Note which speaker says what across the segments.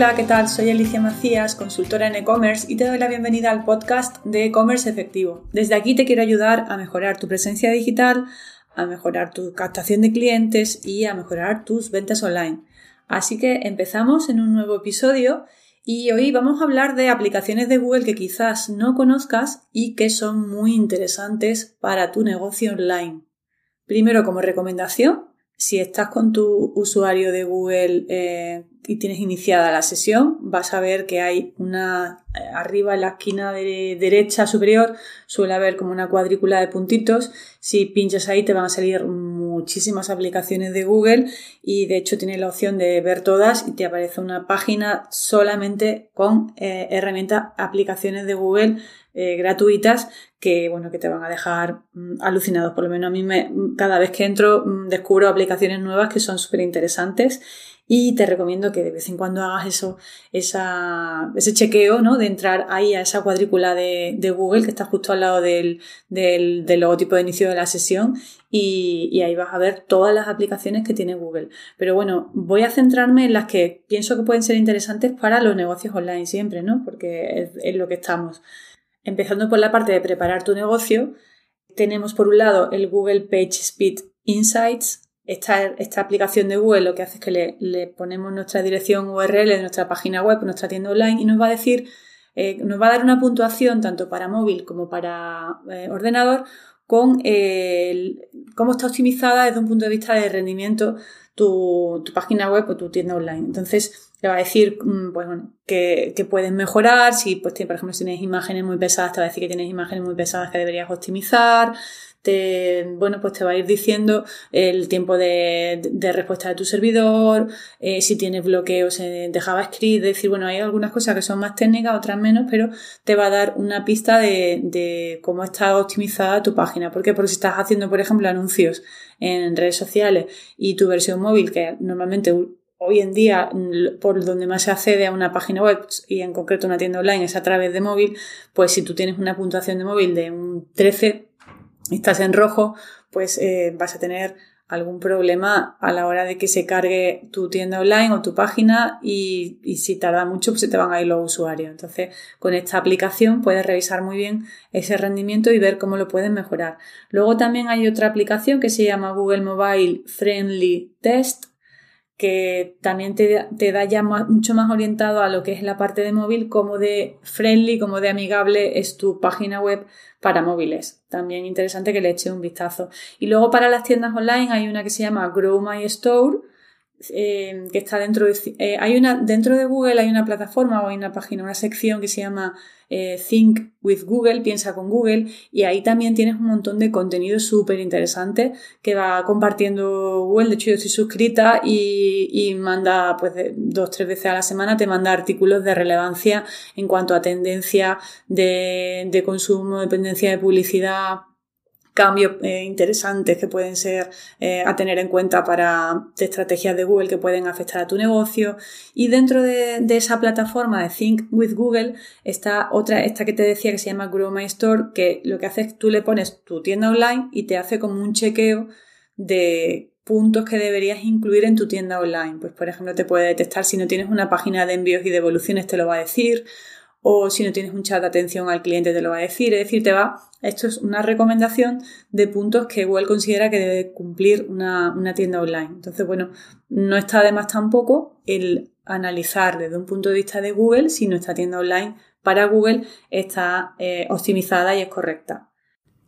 Speaker 1: Hola, ¿qué tal? Soy Alicia Macías, consultora en e-commerce y te doy la bienvenida al podcast de e-commerce efectivo. Desde aquí te quiero ayudar a mejorar tu presencia digital, a mejorar tu captación de clientes y a mejorar tus ventas online. Así que empezamos en un nuevo episodio y hoy vamos a hablar de aplicaciones de Google que quizás no conozcas y que son muy interesantes para tu negocio online. Primero, como recomendación, si estás con tu usuario de Google eh, y tienes iniciada la sesión, vas a ver que hay una eh, arriba en la esquina de derecha superior suele haber como una cuadrícula de puntitos. Si pinchas ahí te van a salir muchísimas aplicaciones de Google y de hecho tienes la opción de ver todas y te aparece una página solamente con eh, herramientas, aplicaciones de Google eh, gratuitas que bueno que te van a dejar mm, alucinados por lo menos a mí me, cada vez que entro mm, descubro aplicaciones nuevas que son súper interesantes y te recomiendo que de vez en cuando hagas eso, esa, ese chequeo, ¿no? De entrar ahí a esa cuadrícula de, Google que está justo al lado del, del, logotipo de inicio de la sesión y, ahí vas a ver todas las aplicaciones que tiene Google. Pero bueno, voy a centrarme en las que pienso que pueden ser interesantes para los negocios online siempre, ¿no? Porque es, es lo que estamos. Empezando por la parte de preparar tu negocio, tenemos por un lado el Google PageSpeed Insights. Esta, esta aplicación de Google lo que hace es que le, ponemos nuestra dirección URL de nuestra página web, nuestra tienda online, y nos va a decir, eh, nos va a dar una puntuación tanto para móvil como para eh, ordenador con cómo está optimizada desde un punto de vista de rendimiento tu, tu página web o tu tienda online. Entonces, te va a decir mm, pues, bueno, que, que, puedes mejorar, si pues, por ejemplo si tienes imágenes muy pesadas, te va a decir que tienes imágenes muy pesadas que deberías optimizar, te, bueno, pues te va a ir diciendo el tiempo de, de respuesta de tu servidor, eh, si tienes bloqueos de JavaScript, decir, bueno, hay algunas cosas que son más técnicas, otras menos, pero te va a dar una pista de, de cómo está optimizada tu página. ¿Por qué? Porque si estás haciendo, por ejemplo, anuncios en redes sociales y tu versión móvil, que normalmente hoy en día por donde más se accede a una página web y en concreto una tienda online es a través de móvil, pues si tú tienes una puntuación de móvil de un 13 y estás en rojo, pues eh, vas a tener algún problema a la hora de que se cargue tu tienda online o tu página y, y, si tarda mucho pues se te van a ir los usuarios. Entonces con esta aplicación puedes revisar muy bien ese rendimiento y ver cómo lo puedes mejorar. Luego también hay otra aplicación que se llama Google Mobile Friendly Test que también te, da ya mucho más orientado a lo que es la parte de móvil, como de friendly, como de amigable es tu página web para móviles. También interesante que le eche un vistazo. Y luego para las tiendas online hay una que se llama Grow My Store, eh, que está dentro de, eh, hay una, dentro de Google hay una plataforma o hay una página, una sección que se llama eh, Think with Google, piensa con Google, y ahí también tienes un montón de contenido súper interesante que va compartiendo Google. De hecho, yo estoy suscrita y, y manda, pues, dos, tres veces a la semana te manda artículos de relevancia en cuanto a tendencia de, de consumo, dependencia de publicidad, cambios eh, interesantes que pueden ser eh, a tener en cuenta para estrategias de Google que pueden afectar a tu negocio. Y dentro de, esa plataforma de Think with Google está otra, esta que te decía que se llama Grow My Store, que lo que hace es tú le pones tu tienda online y te hace como un chequeo de puntos que deberías incluir en tu tienda online. Pues por ejemplo te puede detectar si no tienes una página de envíos y devoluciones te lo va a decir o si no tienes un chat de atención al cliente te lo va a decir, es decir, te va, esto es una recomendación de puntos que Google considera que debe cumplir una, tienda online. Entonces, bueno, no está de más tampoco el analizar desde un punto de vista de Google si nuestra tienda online para Google está eh, optimizada y es correcta.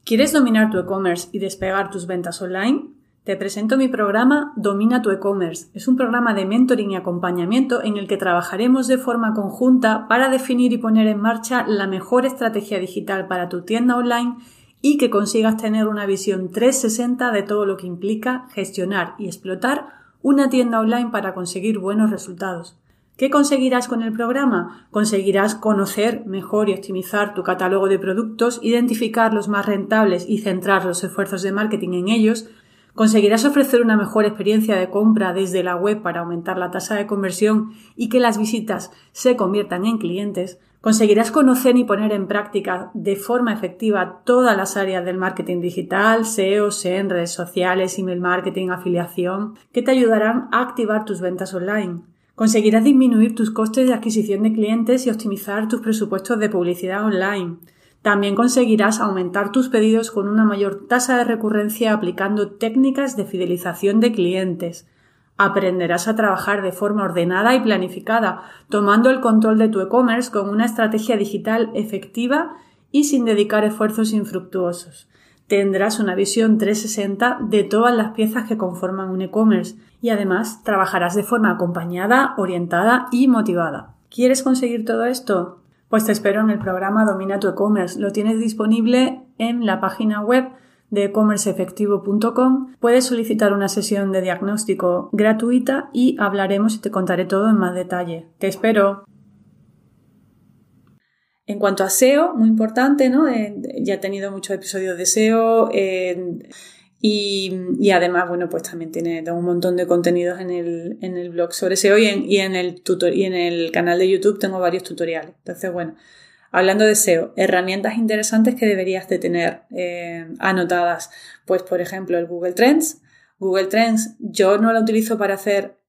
Speaker 1: ¿Quieres dominar tu e-commerce y despegar tus ventas online? Te presento mi programa Domina tu e-commerce. Es un programa de mentoring y acompañamiento en el que trabajaremos de forma conjunta para definir y poner en marcha la mejor estrategia digital para tu tienda online y que consigas tener una visión 360 de todo lo que implica gestionar y explotar una tienda online para conseguir buenos resultados. ¿Qué conseguirás con el programa? Conseguirás conocer mejor y optimizar tu catálogo de productos, identificar los más rentables y centrar los esfuerzos de marketing en ellos, Conseguirás ofrecer una mejor experiencia de compra desde la web para aumentar la tasa de conversión y que las visitas se conviertan en clientes. Conseguirás conocer y poner en práctica de forma efectiva todas las áreas del marketing digital, SEO, SEM, redes sociales, email marketing, afiliación, que te ayudarán a activar tus ventas online. Conseguirás disminuir tus costes de adquisición de clientes y optimizar tus presupuestos de publicidad online. También conseguirás aumentar tus pedidos con una mayor tasa de recurrencia aplicando técnicas de fidelización de clientes. Aprenderás a trabajar de forma ordenada y planificada, tomando el control de tu e-commerce con una estrategia digital efectiva y sin dedicar esfuerzos infructuosos. Tendrás una visión 360 de todas las piezas que conforman un e-commerce y además trabajarás de forma acompañada, orientada y motivada. ¿Quieres conseguir todo esto? Pues te espero en el programa Domina tu e-commerce. Lo tienes disponible en la página web de ecommerceefectivo.com. Puedes solicitar una sesión de diagnóstico gratuita y hablaremos y te contaré todo en más detalle. Te espero. En cuanto a SEO, muy importante, ¿no? Eh, ya he tenido muchos episodios de SEO. Eh, y, además, bueno, pues también tiene un montón de contenidos en el, en el blog sobre SEO y en, el tutor, y en el canal de YouTube tengo varios tutoriales. Entonces, bueno, hablando de SEO, herramientas interesantes que deberías de tener eh, anotadas. Pues, por ejemplo, el Google Trends. Google Trends yo no lo utilizo para hacer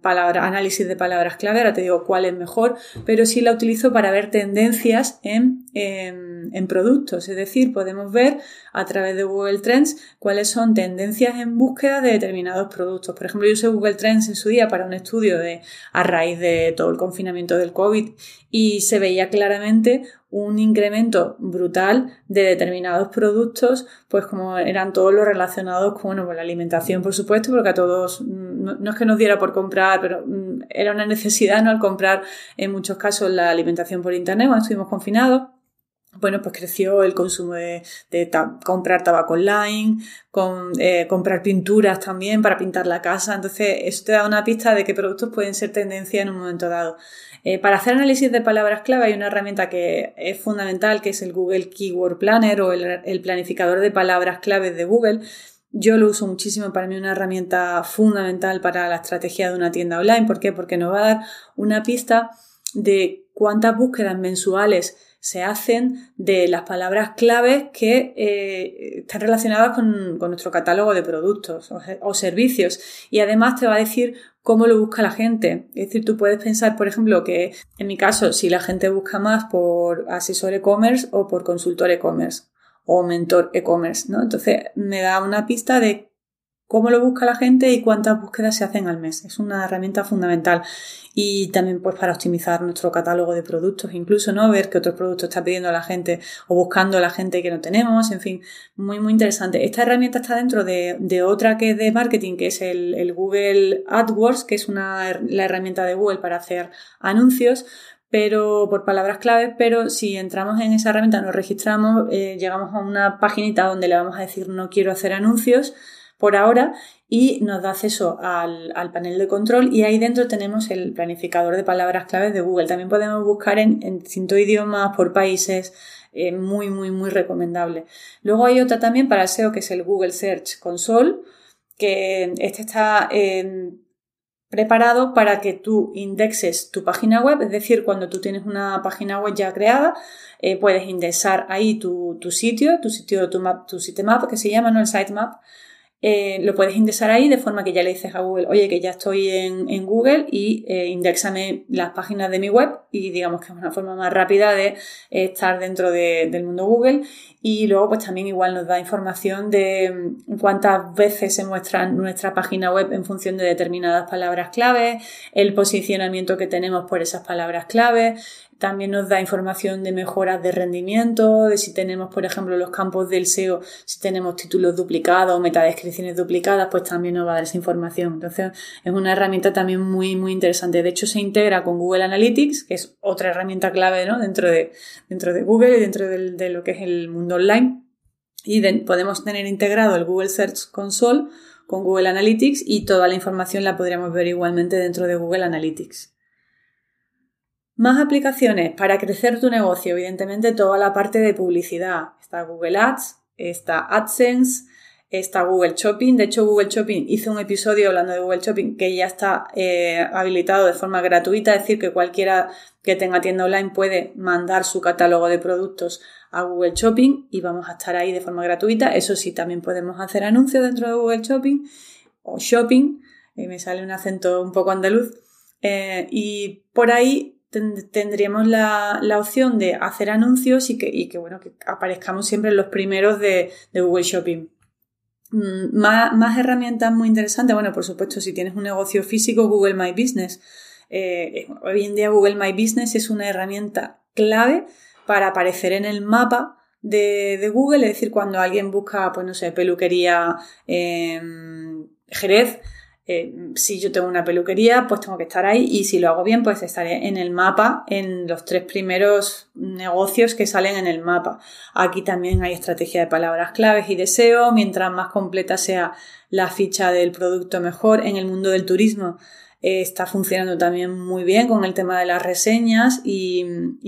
Speaker 1: palabra, análisis de palabras clave, ahora te digo cuál es mejor, pero sí la utilizo para ver tendencias en, en, productos. Es decir, podemos ver a través de Google Trends cuáles son tendencias en búsqueda de determinados productos. Por ejemplo, yo usé Google Trends en su día para un estudio de, a raíz de todo el confinamiento del COVID y se veía claramente un incremento brutal de determinados productos, pues como eran todos los relacionados con, bueno, la alimentación, por supuesto, porque a todos, mm, no, es que nos diera por comprar, pero mm, era una necesidad, ¿no? Al comprar en muchos casos la alimentación por internet cuando estuvimos confinados. Bueno, pues creció el consumo de, comprar tabaco online, eh, comprar pinturas también para pintar la casa. Entonces, eso te da una pista de qué productos pueden ser tendencia en un momento dado. Eh, para hacer análisis de palabras clave hay una herramienta que es fundamental, que es el Google Keyword Planner o el, planificador de palabras claves de Google. Yo lo uso muchísimo, para mí una herramienta fundamental para la estrategia de una tienda online. ¿Por qué? Porque nos va a dar una pista de cuántas búsquedas mensuales se hacen de las palabras claves que eh, están relacionadas con, nuestro catálogo de productos o, servicios. Y además te va a decir cómo lo busca la gente. Es decir, tú puedes pensar, por ejemplo, que en mi caso, si la gente busca más por asesor e-commerce o por consultor e-commerce o mentor e-commerce, ¿no? Entonces me da una pista de cómo lo busca la gente y cuántas búsquedas se hacen al mes. Es una herramienta fundamental. Y también pues para optimizar nuestro catálogo de productos, incluso, ¿no? Ver qué otros productos está pidiendo la gente o buscando la gente que no tenemos, en fin, muy, muy interesante. Esta herramienta está dentro de, otra que es de marketing, que es el, Google AdWords, que es una, la herramienta de Google para hacer anuncios, pero por palabras claves, pero si entramos en esa herramienta, nos registramos, eh, llegamos a una paginita donde le vamos a decir no quiero hacer anuncios, por ahora y nos da acceso al, panel de control y ahí dentro tenemos el planificador de palabras claves de Google. También podemos buscar en, distintos idiomas, por países, eh, muy, muy, muy recomendable. Luego hay otra también para SEO que es el Google Search Console, que este está eh, preparado para que tú indexes tu página web, es decir, cuando tú tienes una página web ya creada, eh, puedes indexar ahí tu, sitio, tu sitio, tu, map, tu sitemap, que se llama, ¿no? El sitemap, eh, lo puedes indexar ahí de forma que ya le dices a Google, oye, que ya estoy en, Google y eh, indexame las páginas de mi web y digamos que es una forma más rápida de estar dentro del mundo Google. Y luego pues también igual nos da información de mm, cuántas veces se muestra nuestra página web en función de determinadas palabras clave, el posicionamiento que tenemos por esas palabras clave, también nos da información de mejoras de rendimiento, de si tenemos, por ejemplo, los campos del SEO, si tenemos títulos duplicados o metadescripciones duplicadas, pues también nos va a dar esa información. Entonces, es una herramienta también muy, muy interesante. De hecho, se integra con Google Analytics, que es otra herramienta clave ¿no? dentro, de, dentro de Google y dentro de lo que es el mundo online. Y podemos tener integrado el Google Search Console con Google Analytics y toda la información la podríamos ver igualmente dentro de Google Analytics. Más aplicaciones para crecer tu negocio, evidentemente toda la parte de publicidad. Está Google Ads, está AdSense, está Google Shopping. De hecho, Google Shopping hizo un episodio hablando de Google Shopping que ya está eh, habilitado de forma gratuita, es decir, que cualquiera que tenga tienda online puede mandar su catálogo de productos a Google Shopping y vamos a estar ahí de forma gratuita. Eso sí, también podemos hacer anuncios dentro de Google Shopping o Shopping, y me sale un acento un poco andaluz Eh, y por ahí tendríamos la, opción de hacer anuncios y que, bueno, que aparezcamos siempre en los primeros de, Google Shopping. Mm, más, herramientas muy interesantes. Bueno, por supuesto, si tienes un negocio físico, Google My Business. Eh, hoy en día Google My Business es una herramienta clave para aparecer en el mapa de, Google, es decir, cuando alguien busca, pues no sé, peluquería Jerez, eh, si yo tengo una peluquería, pues tengo que estar ahí y si lo hago bien, pues estaré en el mapa, en los tres primeros negocios que salen en el mapa. Aquí también hay estrategia de palabras claves y deseo, mientras más completa sea la ficha del producto mejor. En el mundo del turismo eh, está funcionando también muy bien con el tema de las reseñas y,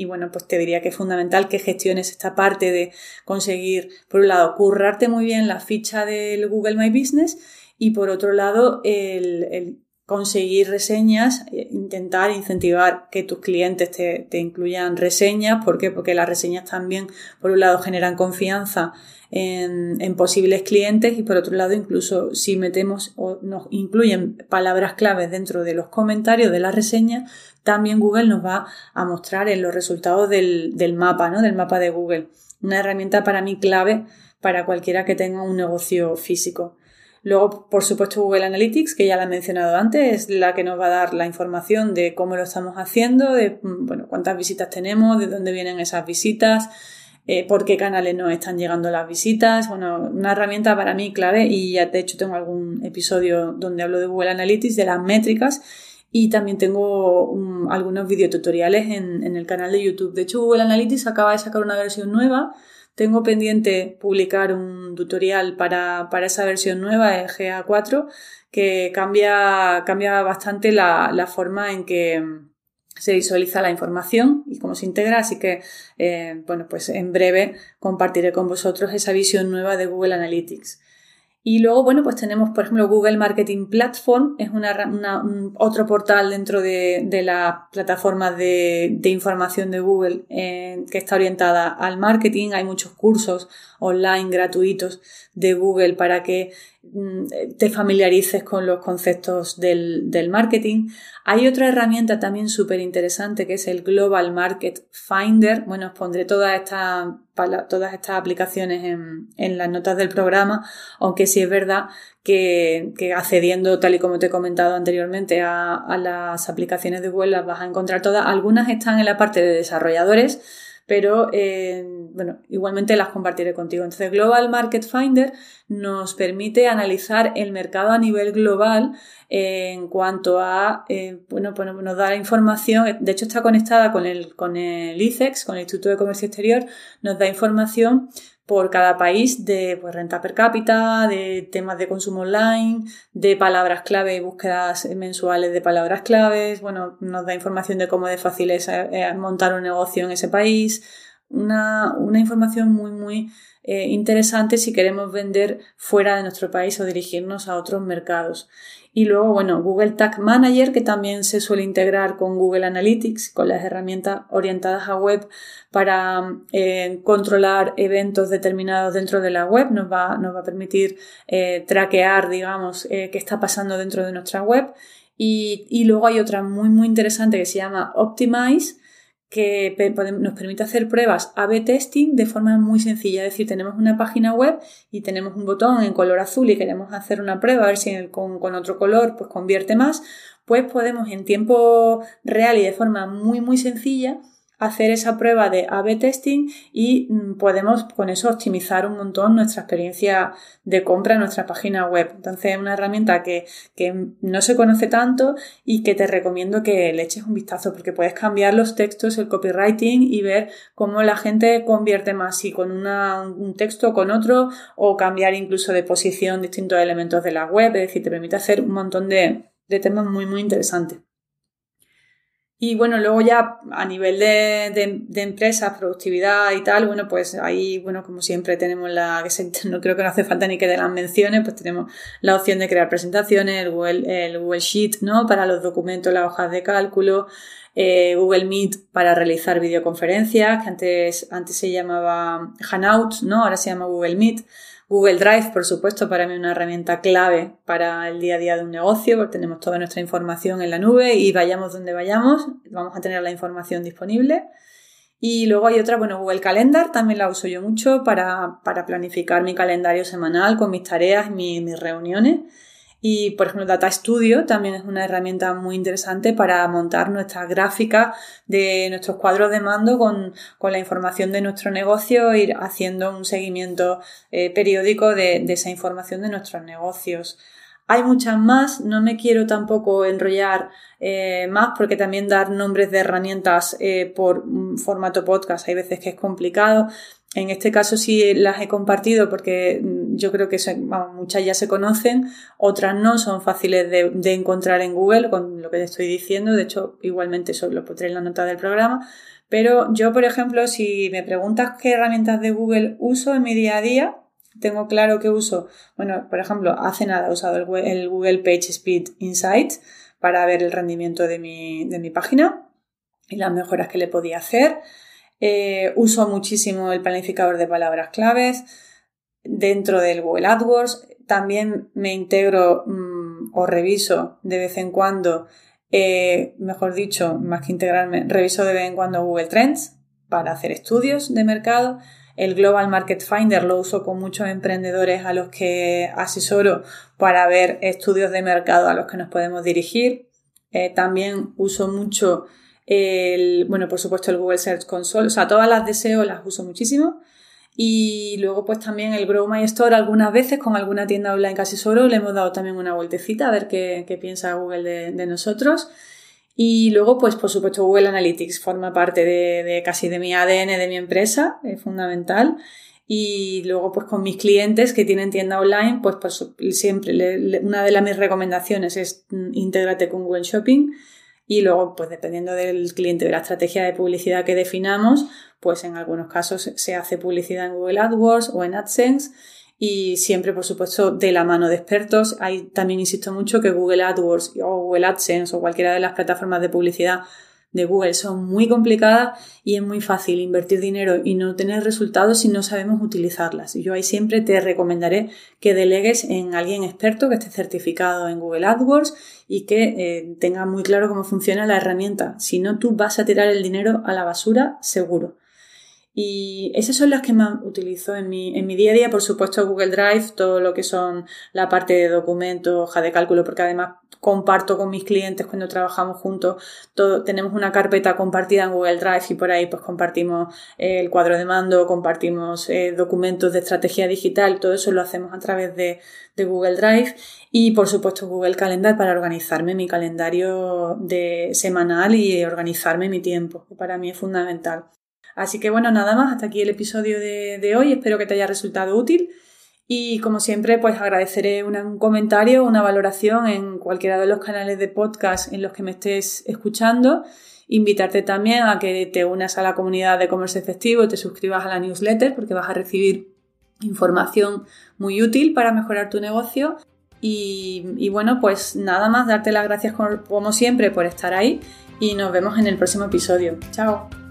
Speaker 1: bueno, pues te diría que es fundamental que gestiones esta parte de conseguir, por un lado, currarte muy bien la ficha del Google My Business y por otro lado, el, conseguir reseñas, eh, intentar incentivar que tus clientes te, incluyan reseñas. ¿Por qué? Porque las reseñas también, por un lado, generan confianza en, posibles clientes y por otro lado incluso si metemos o nos incluyen palabras claves dentro de los comentarios de la reseña, también Google nos va a mostrar en los resultados del, del mapa, ¿no? del mapa de Google. Una herramienta para mí clave para cualquiera que tenga un negocio físico. Luego, por supuesto, Google Analytics, que ya la he mencionado antes, es la que nos va a dar la información de cómo lo estamos haciendo, de bueno, cuántas visitas tenemos, de dónde vienen esas visitas, eh, por qué canales nos están llegando las visitas. Bueno, una herramienta para mí clave y ya de hecho tengo algún episodio donde hablo de Google Analytics, de las métricas y también tengo algunos videotutoriales en, en el canal de YouTube. De hecho, Google Analytics acaba de sacar una versión nueva. Tengo pendiente publicar un tutorial para, esa versión nueva, el GA4, que cambia, cambia bastante la, la forma en que, se visualiza la información y cómo se integra, así que eh, bueno, pues en breve compartiré con vosotros esa visión nueva de Google Analytics. Y luego, bueno, pues tenemos, por ejemplo, Google Marketing Platform, es una, otro portal dentro de, de la plataforma de, de, información de Google eh, que está orientada al marketing. Hay muchos cursos online gratuitos de Google para que te familiarices con los conceptos del, del marketing. Hay otra herramienta también súper interesante que es el Global Market Finder. Bueno, os pondré todas estas, todas estas aplicaciones en, en las notas del programa, aunque sí es verdad que, accediendo, tal y como te he comentado anteriormente, a, a las aplicaciones de Google las vas a encontrar todas. Algunas están en la parte de desarrolladores, pero eh, bueno, igualmente las compartiré contigo. Entonces, Global Market Finder nos permite analizar el mercado a nivel global en cuanto a, eh, bueno, pues nos da información, de hecho está conectada con el, con el ICEX, con el Instituto de Comercio Exterior, nos da información por cada país de pues, renta per cápita, de temas de consumo online, de palabras clave y búsquedas mensuales de palabras claves. Bueno, nos da información de cómo de fácil es eh, montar un negocio en ese país. Una, una información muy, muy eh, interesante si queremos vender fuera de nuestro país o dirigirnos a otros mercados. Y luego, bueno, Google Tag Manager, que también se suele integrar con Google Analytics, con las herramientas orientadas a web para eh, controlar eventos determinados dentro de la web. Nos va, nos va a permitir eh, traquear, digamos, qué está pasando dentro de nuestra web. Y, y luego hay otra muy, muy interesante que se llama Optimize, que nos permite hacer pruebas A-B testing de forma muy sencilla. Es decir, tenemos una página web y tenemos un botón en color azul y queremos hacer una prueba, a ver si con, con, otro color pues convierte más, pues podemos en tiempo real y de forma muy muy sencilla hacer esa prueba de A-B testing y mm, podemos con eso optimizar un montón nuestra experiencia de compra en nuestra página web. Entonces es una herramienta que, no se conoce tanto y que te recomiendo que le eches un vistazo porque puedes cambiar los textos, el copywriting y ver cómo la gente convierte más si con un texto o con otro o cambiar incluso de posición distintos elementos de la web. Es decir, te permite hacer un montón de, de temas muy muy interesantes. Y bueno, luego ya a nivel de, de, empresas, productividad y tal, bueno, pues ahí, bueno, como siempre tenemos la, que no creo que no hace falta ni que de las menciones, pues tenemos la opción de crear presentaciones, el el Google Sheet, ¿no? Para los documentos, las hojas de cálculo, eh, Google Meet para realizar videoconferencias, que antes, antes se llamaba Hangouts, ¿no? Ahora se llama Google Meet. Google Drive, por supuesto, para mí una herramienta clave para el día a día de un negocio, porque tenemos toda nuestra información en la nube y vayamos donde vayamos, vamos a tener la información disponible. Y luego hay otra, bueno, Google Calendar, también la uso yo mucho para, planificar mi calendario semanal con mis tareas, mis reuniones. Y, por ejemplo, Data Studio también es una herramienta muy interesante para montar nuestras gráficas de nuestros cuadros de mando con, la información de nuestro negocio, ir haciendo un seguimiento eh, periódico de, esa información de nuestros negocios. Hay muchas más, no me quiero tampoco enrollar eh, más porque también dar nombres de herramientas eh, por formato podcast hay veces que es complicado. En este caso sí las he compartido porque yo creo que muchas ya se conocen, otras no, son fáciles de, encontrar en Google con lo que te estoy diciendo, de hecho igualmente eso lo pondré en la nota del programa, pero yo por ejemplo si me preguntas qué herramientas de Google uso en mi día a día, tengo claro que uso, bueno, por ejemplo, hace nada he usado el, Google PageSpeed Insights para ver el rendimiento de mi, de mi página y las mejoras que le podía hacer. Eh, uso muchísimo el planificador de palabras claves dentro del Google AdWords. También me integro mm, o reviso de vez en cuando, eh, mejor dicho, más que integrarme, reviso de vez en cuando Google Trends para hacer estudios de mercado. El Global Market Finder lo uso con muchos emprendedores a los que asesoro para ver estudios de mercado a los que nos podemos dirigir. Eh, también uso mucho el, bueno, por supuesto el Google Search Console, o sea, todas las deseo las uso muchísimo. Y luego pues también el Grow My Store algunas veces con alguna tienda online casi solo le hemos dado también una vueltecita a ver qué, piensa Google de, nosotros. Y luego pues por supuesto Google Analytics forma parte de, casi de mi ADN, de mi empresa, es fundamental. Y luego pues con mis clientes que tienen tienda online pues, siempre una de las mis recomendaciones es mm, intégrate con Google Shopping y luego, pues dependiendo del cliente, de la estrategia de publicidad que definamos, pues en algunos casos se hace publicidad en Google AdWords o en AdSense y siempre, por supuesto, de la mano de expertos. Hay también insisto mucho que Google AdWords o Google AdSense o cualquiera de las plataformas de publicidad de Google son muy complicadas y es muy fácil invertir dinero y no tener resultados si no sabemos utilizarlas. Yo ahí siempre te recomendaré que delegues en alguien experto que esté certificado en Google AdWords y que eh, tenga muy claro cómo funciona la herramienta. Si no, tú vas a tirar el dinero a la basura seguro. Y esas son las que más utilizo en mi, en mi día a día, por supuesto Google Drive, todo lo que son la parte de documentos, hoja de cálculo, porque además comparto con mis clientes cuando trabajamos juntos, tenemos una carpeta compartida en Google Drive y por ahí pues compartimos eh, el cuadro de mando, compartimos eh, documentos de estrategia digital, todo eso lo hacemos a través de, de Google Drive. Y por supuesto Google Calendar para organizarme mi calendario de semanal y organizarme mi tiempo, que para mí es fundamental. Así que bueno, nada más, hasta aquí el episodio de, hoy, espero que te haya resultado útil y como siempre pues agradeceré un comentario, una valoración en cualquiera de los canales de podcast en los que me estés escuchando. Invitarte también a que te unas a la comunidad de comercio efectivo, te suscribas a la newsletter porque vas a recibir información muy útil para mejorar tu negocio. Y, y bueno, pues nada más, darte las gracias como siempre por estar ahí y nos vemos en el próximo episodio. Chao.